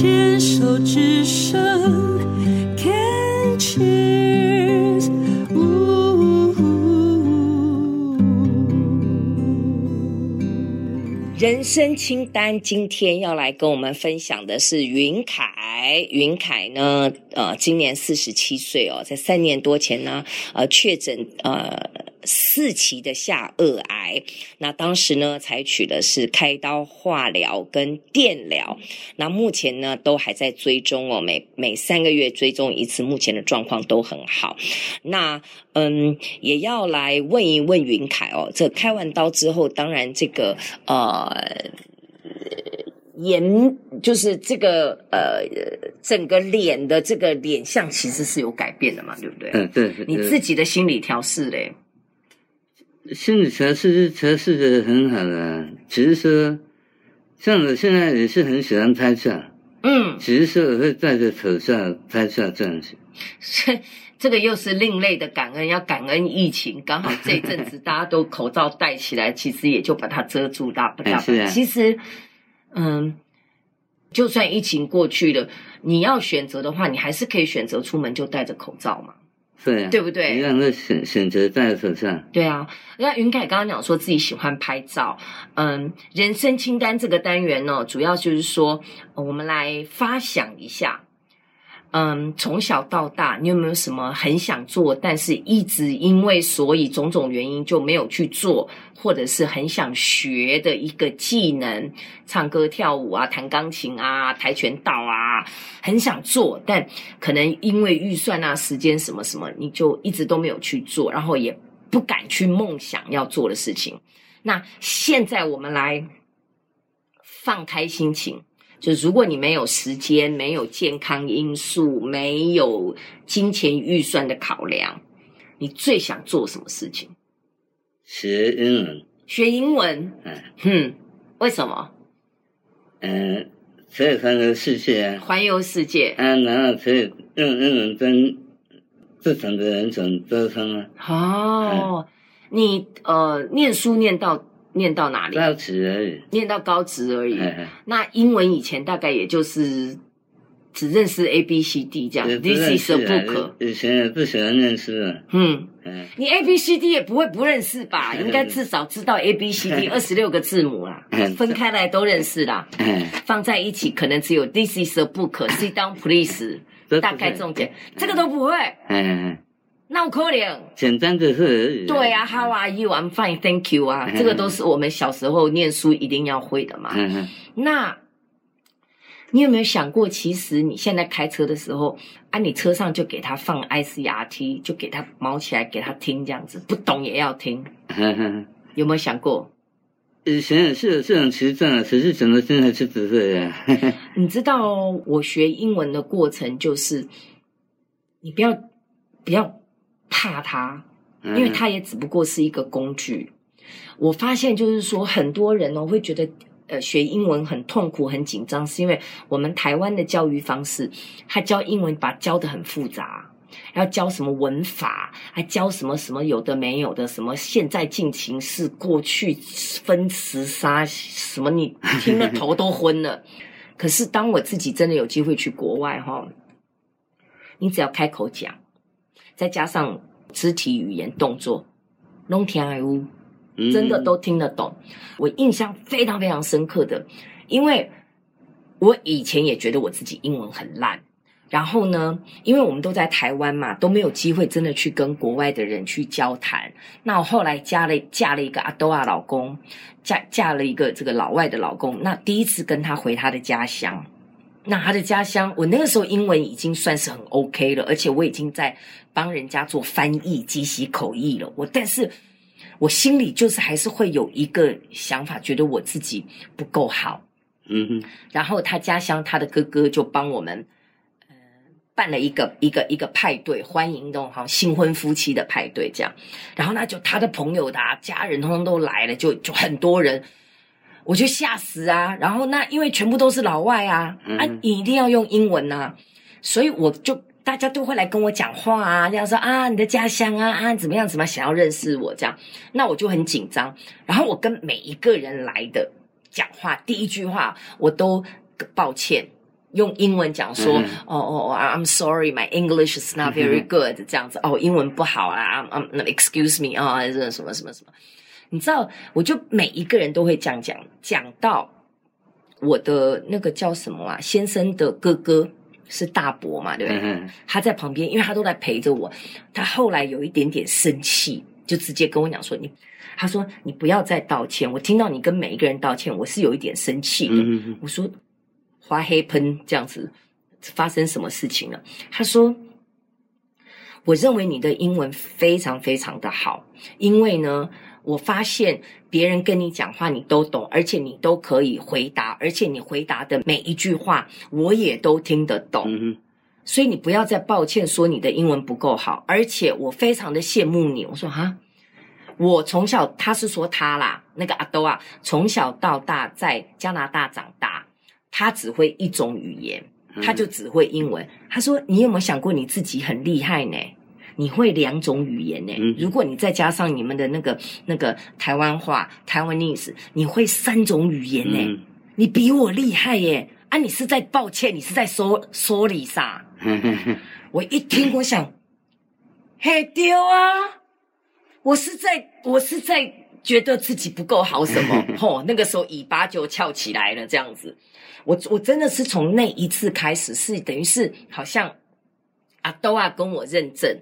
牵手之声，Can cheers，人生清单，今天要来跟我们分享的是云凯。云凯呢，呃，今年四十七岁哦，在三年多前呢，呃，确诊呃。四期的下颚癌，那当时呢，采取的是开刀、化疗跟电疗，那目前呢都还在追踪哦，每每三个月追踪一次，目前的状况都很好。那嗯，也要来问一问云凯哦，这开完刀之后，当然这个呃，颜就是这个呃，整个脸的这个脸相其实是有改变的嘛，对不对？嗯，对。你自己的心理调试嘞？心理调试是调试的很好的，只是说，像我现在也是很喜欢拍照，嗯，只是说我会戴着口罩拍照这样子。是这个又是另类的感恩，要感恩疫情，刚好这一阵子大家都口罩戴起来，其实也就把它遮住大不了。哎、是啊。其实，嗯，就算疫情过去了，你要选择的话，你还是可以选择出门就戴着口罩嘛。对、啊，对不对？一样的选选择在手上。对啊，那云凯刚刚讲说自己喜欢拍照，嗯，人生清单这个单元呢，主要就是说，我们来发想一下。嗯，从小到大，你有没有什么很想做，但是一直因为所以种种原因就没有去做，或者是很想学的一个技能，唱歌、跳舞啊，弹钢琴啊，跆拳道啊，很想做，但可能因为预算啊、时间什么什么，你就一直都没有去做，然后也不敢去梦想要做的事情。那现在我们来放开心情。就如果你没有时间、没有健康因素、没有金钱预算的考量，你最想做什么事情？学英文。学英文。嗯。哼，为什么？嗯，可以环游世界啊。环游世界。啊，然后可以用英文跟不同的人种沟通啊。哦，嗯、你呃，念书念到。念到哪里？高职而已。念到高职而已。那英文以前大概也就是只认识 A B C D 这样。This is a book。以前也不喜欢认识啊。嗯。你 A B C D 也不会不认识吧？应该至少知道 A B C D 二十六个字母啦。分开来都认识啦。放在一起可能只有 This is a book。Sit down, please。大概重点，这个都不会。嗯。那我可能，简单的是。对啊，How are you? I'm fine, thank you 啊，这个都是我们小时候念书一定要会的嘛。那，你有没有想过，其实你现在开车的时候，啊，你车上就给他放 ICRT，就给他毛起来给他听，这样子，不懂也要听。有没有想过？以前也是有这种习惯，可是怎么现在就不会啊？你知道我学英文的过程就是，你不要，不要。怕他，因为他也只不过是一个工具。我发现就是说，很多人哦会觉得，呃，学英文很痛苦、很紧张，是因为我们台湾的教育方式，他教英文把教的很复杂，要教什么文法，还教什么什么有的没有的，什么现在进行式、过去分词杀什么，你听了头都昏了。可是当我自己真的有机会去国外哈，你只要开口讲。再加上肢体语言动作，弄天爱屋，真的都听得懂。我印象非常非常深刻的，因为我以前也觉得我自己英文很烂。然后呢，因为我们都在台湾嘛，都没有机会真的去跟国外的人去交谈。那我后来嫁了嫁了一个阿多亚老公，嫁嫁了一个这个老外的老公。那第一次跟他回他的家乡。那他的家乡，我那个时候英文已经算是很 OK 了，而且我已经在帮人家做翻译、即席口译了。我但是我心里就是还是会有一个想法，觉得我自己不够好。嗯哼。然后他家乡他的哥哥就帮我们呃办了一个一个一个派对，欢迎那种好像新婚夫妻的派对这样。然后那就他的朋友的、啊、家人通通都来了，就就很多人。我就吓死啊！然后那因为全部都是老外啊，啊，你一定要用英文啊，所以我就大家都会来跟我讲话啊，这样说啊，你的家乡啊啊，怎么样怎么样，想要认识我这样，那我就很紧张。然后我跟每一个人来的讲话，第一句话我都抱歉，用英文讲说，哦哦哦，I'm sorry, my English is not very good，这样子，哦，英文不好啊，I'm, I'm excuse me 啊，这什么什么什么，你知道，我就每一个人都会这样讲，讲到我的那个叫什么啊，先生的哥哥是大伯嘛，对不对？他在旁边，因为他都在陪着我，他后来有一点点生气，就直接跟我讲说，你，他说你不要再道歉，我听到你跟每一个人道歉，我是有一点生气的，我说。花黑喷这样子，发生什么事情了？他说：“我认为你的英文非常非常的好，因为呢，我发现别人跟你讲话你都懂，而且你都可以回答，而且你回答的每一句话我也都听得懂。嗯、所以你不要再抱歉说你的英文不够好，而且我非常的羡慕你。”我说：“哈，我从小他是说他啦，那个阿兜啊，从小到大在加拿大长大。”他只会一种语言，他就只会英文。他说：“你有没有想过你自己很厉害呢？你会两种语言呢？如果你再加上你们的那个那个台湾话 （Taiwanese），你会三种语言呢？你比我厉害耶！啊，你是在抱歉，你是在说说理啥？我一听，我想，嘿丢啊！我是在，我是在觉得自己不够好什么？吼，那个时候尾巴就翘起来了，这样子。”我我真的是从那一次开始，是等于是好像阿兜啊跟我认证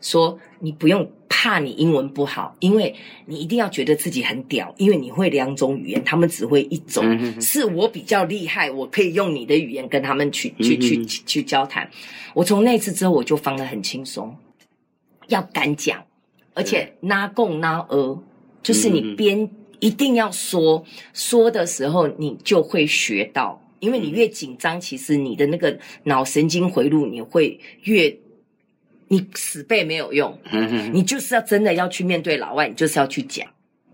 说，你不用怕你英文不好，因为你一定要觉得自己很屌，因为你会两种语言，他们只会一种，嗯、哼是我比较厉害，我可以用你的语言跟他们去去去去，去交谈。我从那次之后，我就放得很轻松，要敢讲，而且拉共拉俄，就是你边一定要说，说的时候你就会学到。因为你越紧张，其实你的那个脑神经回路你会越，你死背没有用，你就是要真的要去面对老外，你就是要去讲。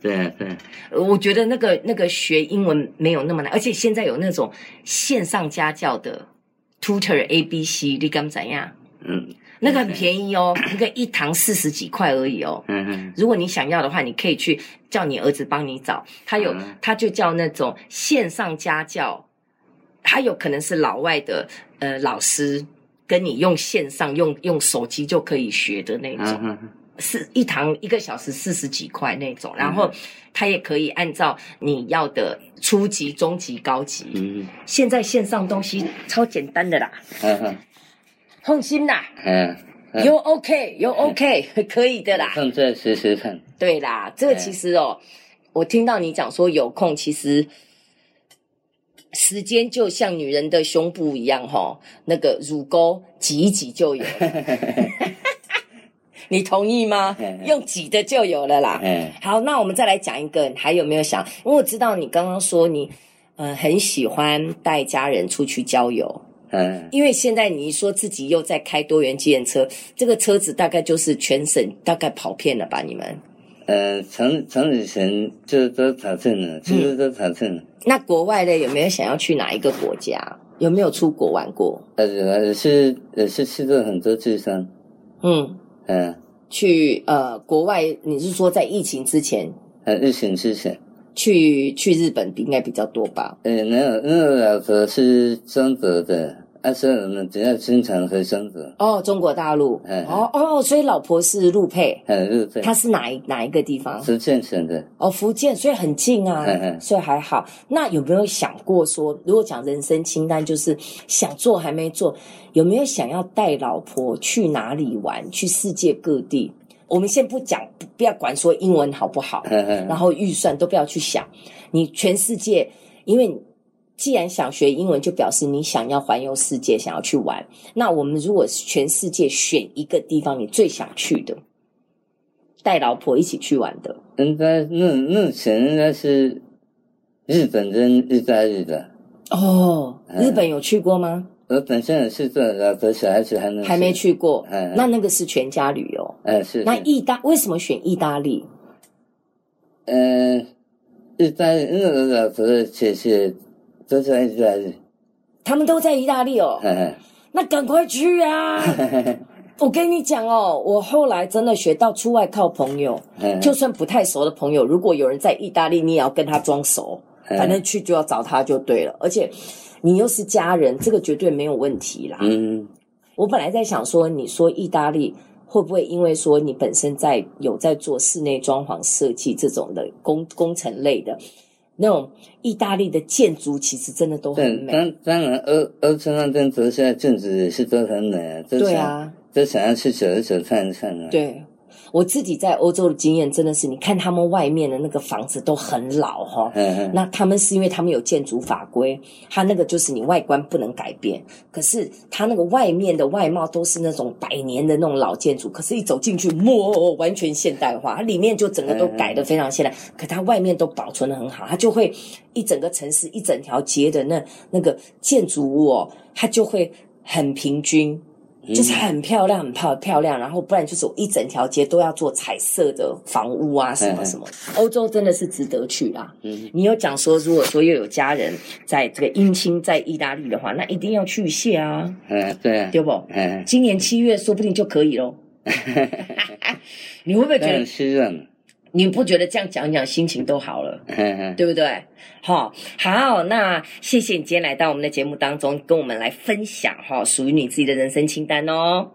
对对，我觉得那个那个学英文没有那么难，而且现在有那种线上家教的 Tutor A B C，你敢怎样？嗯，那个很便宜哦，那个一堂四十几块而已哦。嗯嗯，如果你想要的话，你可以去叫你儿子帮你找，他有他就叫那种线上家教。他有可能是老外的呃老师，跟你用线上用用手机就可以学的那种，啊、是一堂一个小时四十几块那种，然后他也可以按照你要的初级、中级、高级。嗯，现在线上东西超简单的啦，嗯嗯，放心啦，嗯，有 OK 有 OK 可以的啦，正在试试看。对啦，这个其实哦，我听到你讲说有空，其实。时间就像女人的胸部一样，齁，那个乳沟挤一挤就有，你同意吗？用挤的就有了啦。好，那我们再来讲一个，还有没有想？因为我知道你刚刚说你，呃，很喜欢带家人出去郊游，嗯，因为现在你说自己又在开多元计程车，这个车子大概就是全省大概跑遍了吧？你们？呃，长长旅程就都查证了，其实都查证了。那国外的有没有想要去哪一个国家？有没有出国玩过？呃，也是也是去过很多地方。嗯嗯，去呃国外，你是说在疫情之前？呃，疫情之前去去日本应该比较多吧？呃，没有，那个老婆是中国的。但是我们只要经常回中国哦，中国大陆，嗯、哦哦，所以老婆是陆配，嗯，陆配，他是哪一哪一个地方？福建省的哦，福建，所以很近啊，嗯嗯，所以还好。那有没有想过说，如果讲人生清单，就是想做还没做，有没有想要带老婆去哪里玩？去世界各地？我们先不讲，不要管说英文好不好，嗯嗯，然后预算都不要去想，你全世界，因为。既然想学英文，就表示你想要环游世界，想要去玩。那我们如果全世界选一个地方，你最想去的，带老婆一起去玩的，应该目目前应该是日本跟意大利的。哦，日本有去过吗？我本身也是这老婆小孩子还没还没去过。嗯，那那个是全家旅游。嗯，是。那意大为什么选意大利？嗯，意大利因为我老婆的姐姐。都在意大利，他们都在意大利哦。那赶快去啊！我跟你讲哦，我后来真的学到出外靠朋友，就算不太熟的朋友，如果有人在意大利，你也要跟他装熟，反正去就要找他就对了，而且你又是家人，这个绝对没有问题啦。嗯，我本来在想说，你说意大利会不会因为说你本身在有在做室内装潢设计这种的工工程类的，那种意大利的建筑其实真的都很美。当当然，欧欧洲那边现在建筑也是都很美啊。对啊，都想要去走一走看一看啊。对。我自己在欧洲的经验真的是，你看他们外面的那个房子都很老哈，那他们是因为他们有建筑法规，他那个就是你外观不能改变，可是他那个外面的外貌都是那种百年的那种老建筑，可是一走进去，哇，完全现代化，它里面就整个都改得非常现代，可它外面都保存得很好，它就会一整个城市一整条街的那那个建筑物哦，它就会很平均。就是很漂亮，很漂漂亮，然后不然就是我一整条街都要做彩色的房屋啊，什么什么。欧洲真的是值得去啦。嗯，你有讲说，如果说又有家人在这个姻亲在意大利的话，那一定要去一下啊。嗯，对啊，对不？嗯，今年七月说不定就可以喽。你会不会觉得？是你不觉得这样讲讲心情都好了，对不对？好，好，那谢谢你今天来到我们的节目当中，跟我们来分享哈，属于你自己的人生清单哦。